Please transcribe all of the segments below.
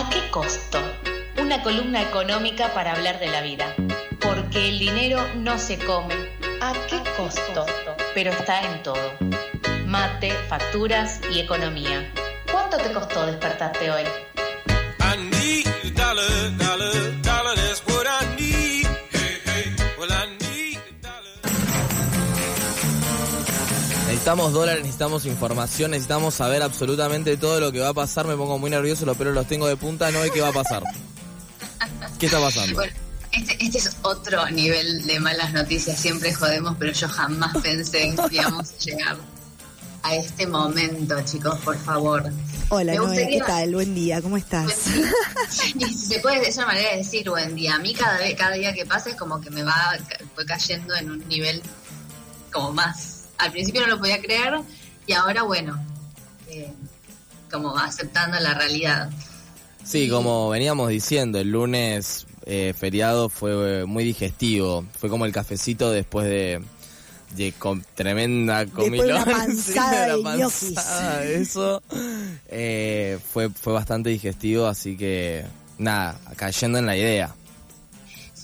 ¿A qué costo? Una columna económica para hablar de la vida. Porque el dinero no se come. ¿A qué costo? Pero está en todo. Mate, facturas y economía. ¿Cuánto te costó despertarte hoy? Necesitamos dólares, necesitamos información, necesitamos saber absolutamente todo lo que va a pasar. Me pongo muy nervioso, los pelos los tengo de punta, no sé qué va a pasar. ¿Qué está pasando? Bueno, este, este es otro nivel de malas noticias. Siempre jodemos, pero yo jamás pensé que íbamos a llegar a este momento, chicos, por favor. Hola, Noé, ¿qué tal? Buen día, ¿cómo estás? Y si se puede, es una manera de decir buen día. A mí cada, vez, cada día que pasa es como que me va cayendo en un nivel como más al principio no lo podía creer y ahora, bueno, eh, como aceptando la realidad. Sí, como veníamos diciendo, el lunes eh, feriado fue muy digestivo, fue como el cafecito después de, de con tremenda comida. eso eh, fue, fue bastante digestivo, así que nada, cayendo en la idea.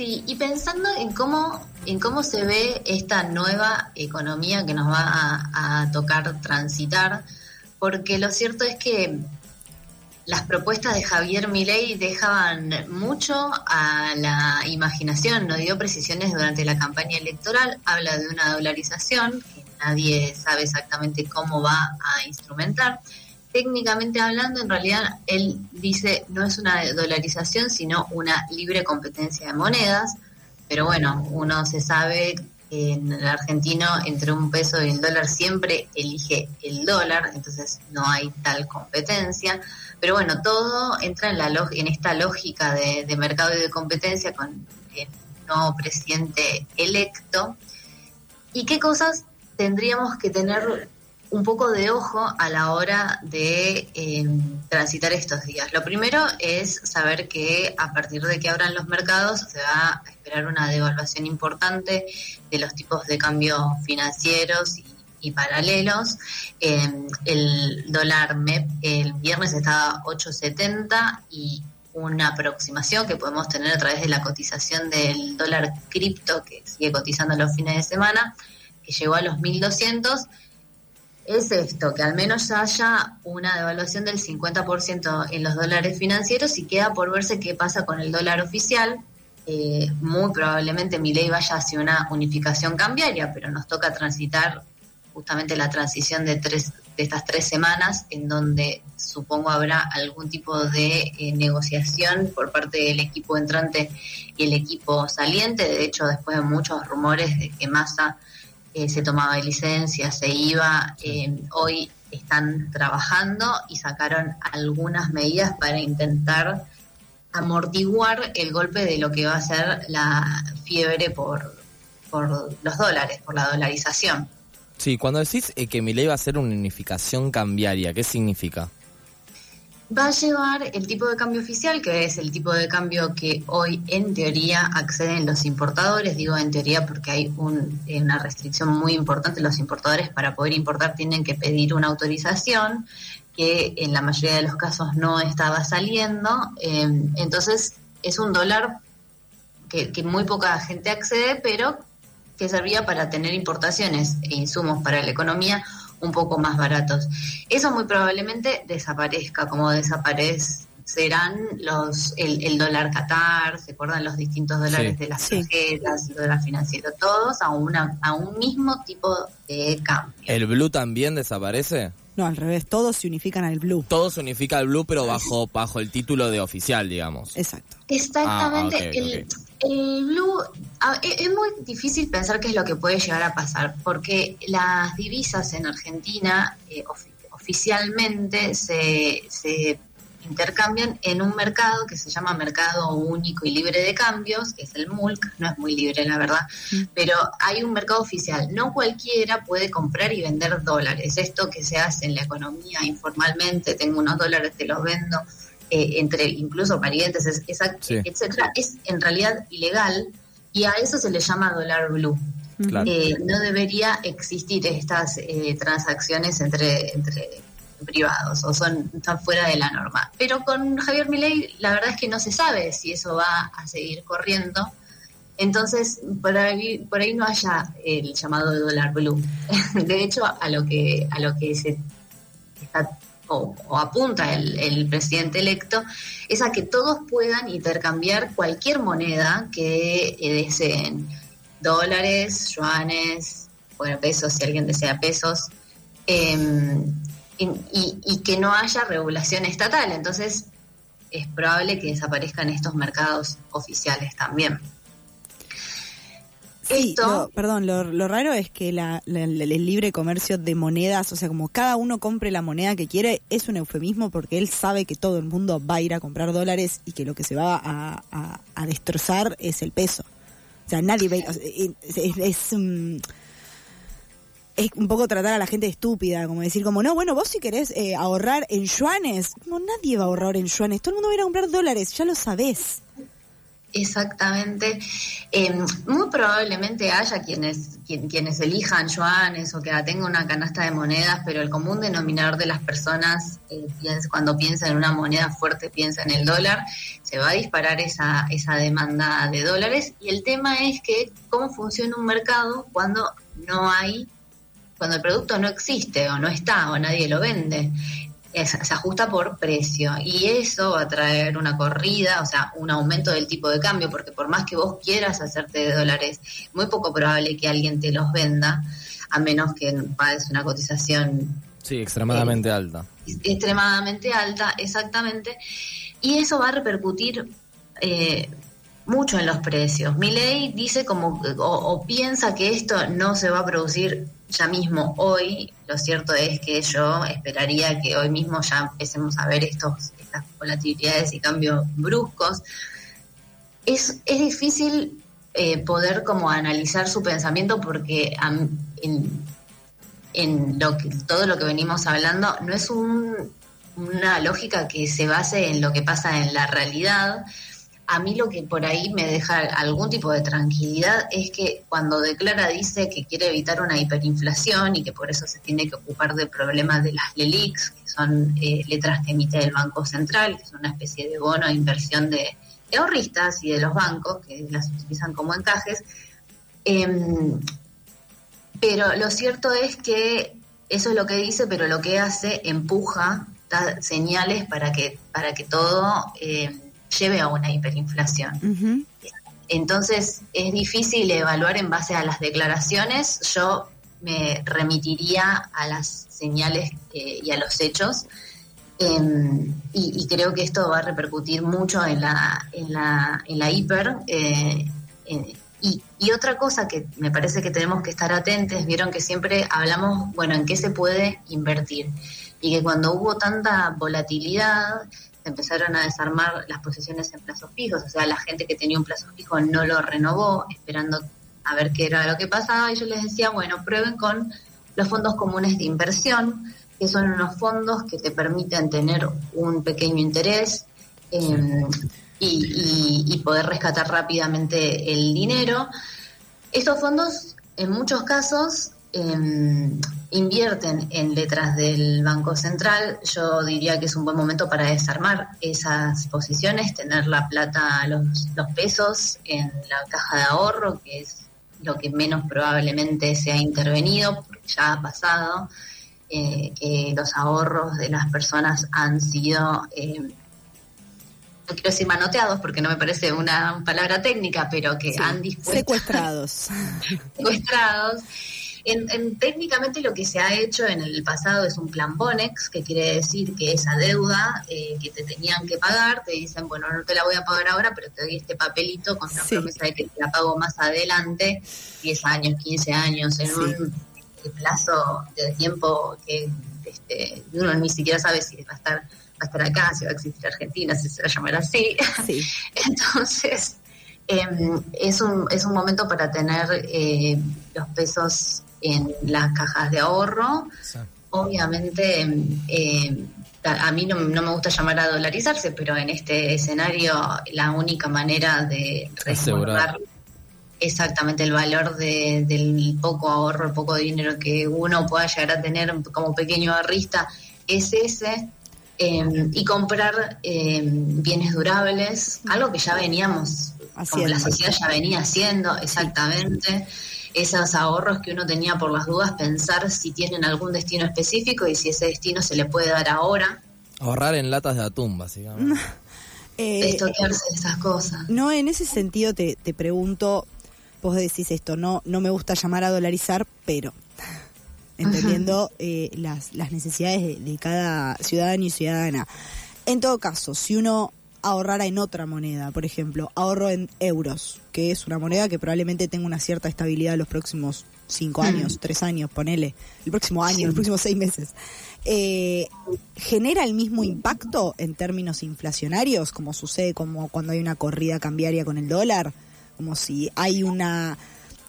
Sí, y pensando en cómo, en cómo se ve esta nueva economía que nos va a, tocar transitar, porque lo cierto es que las propuestas de Javier Milei dejaban mucho a la imaginación, no dio precisiones durante la campaña electoral, habla de una dolarización que nadie sabe exactamente cómo va a instrumentar técnicamente hablando, en realidad él dice no es una dolarización, sino una libre competencia de monedas. Pero bueno, uno se sabe que en el argentino entre un peso y el dólar siempre elige el dólar, entonces no hay tal competencia. Pero bueno, todo entra en, la en esta lógica de, de mercado y de competencia con el nuevo presidente electo. ¿Y qué cosas tendríamos que tener un poco de ojo a la hora de eh, transitar estos días. Lo primero es saber que a partir de que abran los mercados se va a esperar una devaluación importante de los tipos de cambio financieros y, paralelos. Em, el dólar MEP el viernes estaba 8.70 y una aproximación que podemos tener a través de la cotización del dólar cripto que sigue cotizando los fines de semana, que llegó a los 1.200 es esto, que al menos haya una devaluación del 50% en los dólares financieros y queda por verse qué pasa con el dólar oficial. Eh, muy probablemente mi ley vaya hacia una unificación cambiaria, pero nos toca transitar justamente la transición de, tres, de estas tres semanas en donde supongo habrá algún tipo de eh, negociación por parte del equipo entrante y el equipo saliente. De hecho, después de muchos rumores de que Massa eh, se tomaba licencia, se iba, eh, hoy están trabajando y sacaron algunas medidas para intentar amortiguar el golpe de lo que va a ser la fiebre por, por los dólares, por la dolarización. Sí, cuando decís eh, que mi ley va a ser una unificación cambiaria, ¿qué significa? Va a llevar el tipo de cambio oficial, que es el tipo de cambio que hoy en teoría acceden los importadores. Digo en teoría porque hay una restricción muy importante. Los importadores para poder importar tienen que pedir una autorización que en la mayoría de los casos no estaba saliendo. Em, entonces es un dólar que, que muy poca gente accede, pero que servía para tener importaciones e insumos para la economía un poco más baratos. Eso muy probablemente desaparezca, como desaparecerán los el, dólar Qatar, se acuerdan los distintos dólares de las tarjetas, el dólar financiero, todos a una a un mismo tipo de cambio. ¿El blue también desaparece? No, al revés, todos se unifican al blue. Todos se unifica al blue, pero bajo bajo el título de oficial, digamos. Exacto. Exactamente. Ah, el, el blue, e, es muy difícil pensar qué es lo que puede llegar a pasar, porque las divisas en Argentina eh, oficialmente se, se intercambian en un mercado que se llama Mercado Único y Libre de Cambios, que es el MULC, no es muy libre la verdad, mm. pero hay un mercado oficial. No cualquiera puede comprar y vender dólares. Esto que se hace en la economía informalmente, tengo unos dólares, te los vendo eh, entre incluso parientes, es, etcétera, es en realidad ilegal y a eso se le llama dólar blue. Eh, no debería existir estas eh, transacciones entre, entre privados o son están fuera de la norma. Pero con Javier Milei la verdad es que no se sabe si eso va a seguir corriendo. Entonces, por ahí, por ahí no haya el llamado de dólar blue. De hecho, a lo que a lo que se está o, apunta el, el, presidente electo es a que todos puedan intercambiar cualquier moneda que deseen dólares, yuanes, bueno, pesos, si alguien desea pesos, em, y, que no haya regulación estatal. Entonces, es probable que desaparezcan estos mercados oficiales también. Esto, perdón, lo, raro es que el libre comercio de monedas, o sea, como cada uno compre la moneda que quiere, es un eufemismo porque él sabe que todo el mundo va a ir a comprar dólares y que lo que se va a destrozar es el peso. O sea, nadie ve, es, un poco tratar a la gente estúpida, como decir, como, no, bueno, vos si querés eh, ahorrar en yuanes, como nadie va a ahorrar en yuanes, todo el mundo va a ir comprar dólares, ya lo sabés. Exactamente. Em, muy probablemente haya quienes, quienes elijan yuanes o que tenga una canasta de monedas, pero el común denominador de las personas eh, cuando piensa en una moneda fuerte piensa en el dólar, se va a disparar esa, esa demanda de dólares. Y el tema es que cómo funciona un mercado cuando no hay, cuando el producto no existe o no está o nadie lo vende se ajusta por precio y eso va a traer una corrida, o sea, un aumento del tipo de cambio, porque por más que vos quieras hacerte de dólares, muy poco probable que alguien te los venda, a menos que pagues una cotización. Sí, extremadamente eh, alta. Extremadamente alta, exactamente. Y eso va a repercutir eh, mucho en los precios. Mi ley dice como, o piensa que esto no se va a producir ya mismo hoy, lo cierto es que yo esperaría que hoy mismo ya empecemos a ver estos, estas volatilidades y cambios bruscos. Es, es difícil eh, poder como analizar su pensamiento porque en, en, todo lo que venimos hablando no es una lógica que se base en lo que pasa en la realidad, a mí lo que por ahí me deja algún tipo de tranquilidad es que cuando declara dice que quiere evitar una hiperinflación y que por eso se tiene que ocupar del problema de las LELIX, que son eh, letras que emite el Banco Central, que son una especie de bono de inversión de, ahorristas y de los bancos que las utilizan como encajes. Em, pero lo cierto es que eso es lo que dice, pero lo que hace empuja, da señales para que, para que todo... Eh, lleve a una hiperinflación. Entonces es difícil evaluar en base a las declaraciones. Yo me remitiría a las señales eh, y a los hechos. Em, y, creo que esto va a repercutir mucho en la, en la, en la hiper. Eh, y, y, otra cosa que me parece que tenemos que estar atentos, vieron que siempre hablamos, bueno, en qué se puede invertir. Y que cuando hubo tanta volatilidad, empezaron a desarmar las posiciones en plazos fijos, o sea, la gente que tenía un plazo fijo no lo renovó, esperando a ver qué era lo que pasaba, y yo les decía, bueno, prueben con los fondos comunes de inversión, que son unos fondos que te permiten tener un pequeño interés em, y, poder rescatar rápidamente el dinero. Estos fondos, en muchos casos, eh, invierten en letras del Banco Central, yo diría que es un buen momento para desarmar esas posiciones, tener la plata, los, los pesos en la caja de ahorro, que es lo que menos probablemente se ha intervenido, porque ya ha pasado, eh, que los ahorros de las personas han sido, eh, no quiero decir manoteados porque no me parece una palabra técnica, pero que han dispuesto... Secuestrados. secuestrados. En, técnicamente lo que se ha hecho en el pasado es un plan Bonex, que quiere decir que esa deuda eh, que te tenían que pagar, te dicen, bueno, no te la voy a pagar ahora, pero te doy este papelito con la promesa de que te la pago más adelante, 10 años, 15 años, en un plazo de tiempo que este, uno ni siquiera sabe si va a estar va a estar acá, si va a existir Argentina, si se va a llamar así. Entonces, em, es, un, es un momento para tener eh, los pesos en las cajas de ahorro. Obviamente, eh, a mí no, me gusta llamar a dolarizarse, pero en este escenario la única manera de resguardar exactamente el valor del poco ahorro, el poco dinero que uno pueda llegar a tener como pequeño ahorrista es ese em, y comprar em, bienes durables, algo que ya veníamos, como la sociedad ya venía haciendo exactamente. Esos ahorros que uno tenía por las dudas, pensar si tienen algún destino específico y si ese destino se le puede dar ahora. Ahorrar en latas de atún, básicamente. eh, esas cosas. No, en ese sentido te, te pregunto, vos decís esto, no, no me gusta llamar a dolarizar, pero entendiendo eh, las, las necesidades de, cada ciudadano y ciudadana. En todo caso, si uno ahorrara en otra moneda, por ejemplo, ahorro en euros, que es una moneda que probablemente tenga una cierta estabilidad en los próximos cinco años, tres años, ponele, el próximo año, los próximos seis meses. Eh, ¿Genera el mismo impacto en términos inflacionarios, como sucede como cuando hay una corrida cambiaria con el dólar? Como si hay una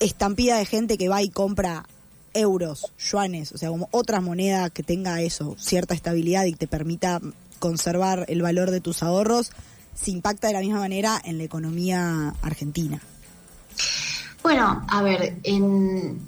estampida de gente que va y compra euros, yuanes, o sea, como otra moneda que tenga eso, cierta estabilidad y te permita conservar el valor de tus ahorros, se impacta de la misma manera en la economía argentina. Bueno, a ver, en,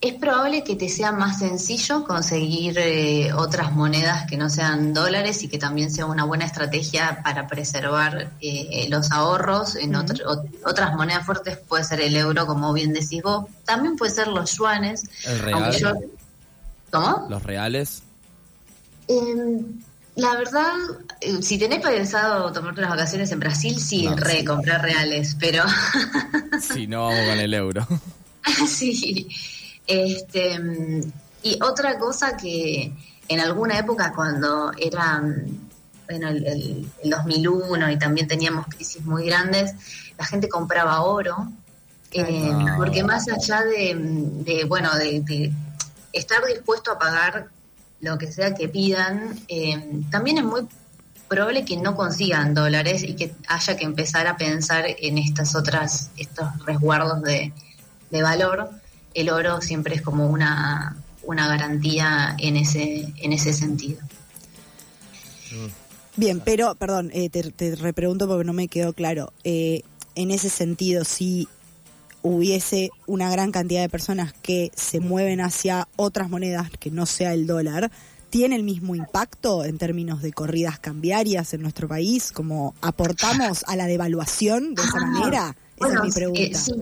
es probable que te sea más sencillo conseguir eh, otras monedas que no sean dólares y que también sea una buena estrategia para preservar eh, los ahorros. En otras monedas fuertes puede ser el euro, como bien decís vos. También puede ser los yuanes. ¿El real? ¿Cómo? ¿Los reales? Em, la verdad, eh, si tenés pensado tomarte las vacaciones en Brasil, sí, re, comprar reales, pero... sí, no vamos con el euro. sí. Este, y otra cosa que en alguna época cuando era bueno, el, 2001 y también teníamos crisis muy grandes, la gente compraba oro, eh, porque más allá de, bueno, de, estar dispuesto a pagar lo que sea que pidan, eh, también es muy probable que no consigan dólares y que haya que empezar a pensar en estas otras, estos resguardos de, de valor el oro siempre es como una, una garantía en ese, en ese sentido. Bien, pero, perdón, eh, te, repregunto porque no me quedó claro. Eh, en ese sentido, si hubiese una gran cantidad de personas que se mueven hacia otras monedas que no sea el dólar, ¿tiene el mismo impacto en términos de corridas cambiarias en nuestro país? ¿Como aportamos a la devaluación de esa ah, manera? Esa es mi pregunta. Eh, sí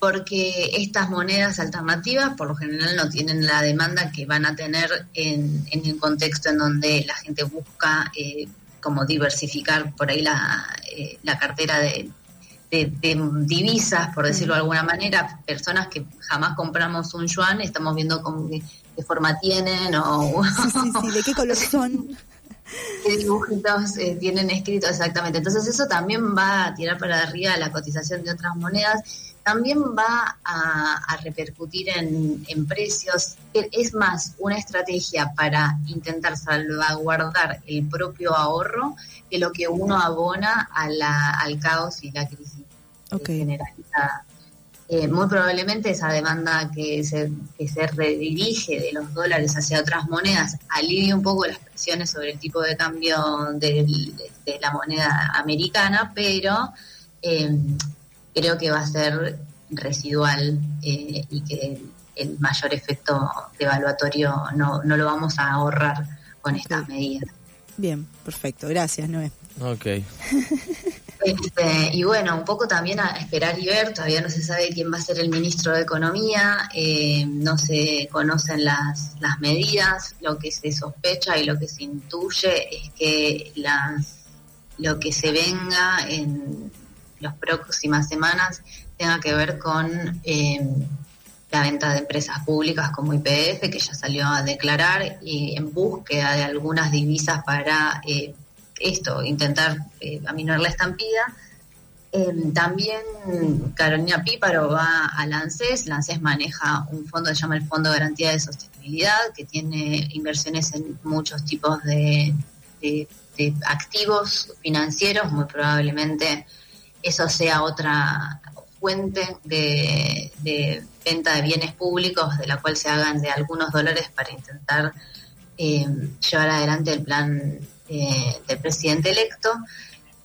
porque estas monedas alternativas por lo general no tienen la demanda que van a tener en, en el contexto en donde la gente busca eh, como diversificar por ahí la, eh, la cartera de, divisas, por decirlo de alguna manera, personas que jamás compramos un yuan, estamos viendo cómo, qué, forma tienen o... Sí, sí, de qué color son. qué dibujitos eh, tienen escrito exactamente. Entonces eso también va a tirar para arriba la cotización de otras monedas también va a, repercutir en, precios. Es más una estrategia para intentar salvaguardar el propio ahorro que lo que uno abona al caos y la crisis generalizada. Eh, muy probablemente esa demanda que se, que se redirige de los dólares hacia otras monedas alivie un poco las presiones sobre el tipo de cambio de, la moneda americana, pero eh, creo que va a ser residual eh, y que el mayor efecto devaluatorio no, no lo vamos a ahorrar con estas medidas. Bien, perfecto. Gracias, Noé. Ok. Este, y bueno, un poco también a esperar y ver, todavía no se sabe quién va a ser el ministro de Economía, eh, no se conocen las, las medidas, lo que se sospecha y lo que se intuye es que las, lo que se venga en las próximas semanas tenga que ver con eh, la venta de empresas públicas como IPF, que ya salió a declarar, y en búsqueda de algunas divisas para eh, esto, intentar eh, la estampida. también Carolina Píparo va a LANCES. LANCES maneja un fondo que se llama el Fondo de Garantía de Sostenibilidad, que tiene inversiones en muchos tipos de activos financieros, muy probablemente eso sea otra fuente de, venta de bienes públicos de la cual se hagan de algunos dólares para intentar eh, llevar adelante el plan eh, del presidente electo.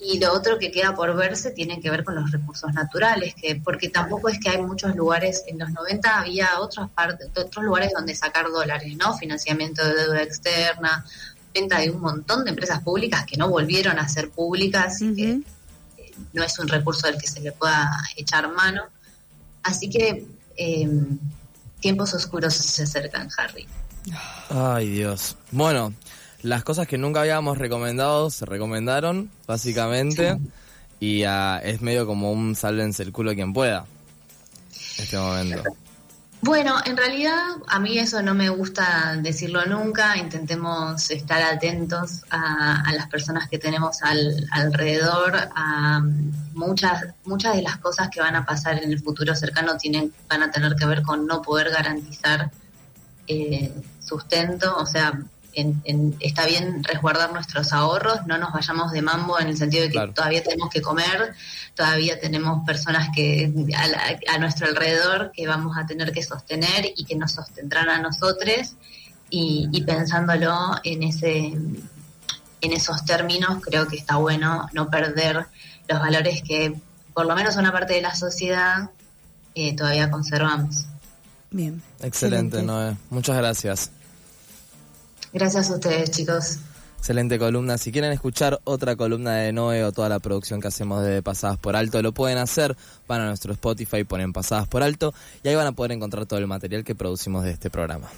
Y lo otro que queda por verse tiene que ver con los recursos naturales, que porque tampoco es que hay muchos lugares, en los 90 había otras partes, otros lugares donde sacar dólares, ¿no? Financiamiento de deuda externa, venta de un montón de empresas públicas que no volvieron a ser públicas, que eh, no es un recurso del que se le pueda echar mano. Así que em, tiempos oscuros se acercan, Harry. Ay, Dios. Bueno, las cosas que nunca habíamos recomendado se recomendaron, básicamente. Y ah, es medio como un sálvense el culo quien pueda. Este momento. Bueno, en realidad a mí eso no me gusta decirlo nunca. Intentemos estar atentos a, las personas que tenemos al, alrededor. A muchas, muchas de las cosas que van a pasar en el futuro cercano tienen, van a tener que ver con no poder garantizar eh, sustento. O sea, está bien resguardar nuestros ahorros, no nos vayamos de mambo en el sentido de que todavía tenemos que comer, todavía tenemos personas que a, nuestro alrededor que vamos a tener que sostener y que nos sostendrán a nosotros y, pensándolo en ese en esos términos creo que está bueno no perder los valores que por lo menos una parte de la sociedad eh, todavía conservamos. Bien. Excelente, Noé. Muchas gracias. Gracias a ustedes, chicos. Excelente columna. Si quieren escuchar otra columna de Noé o toda la producción que hacemos de Pasadas por Alto, lo pueden hacer. Van a nuestro Spotify, ponen Pasadas por Alto y ahí van a poder encontrar todo el material que producimos de este programa.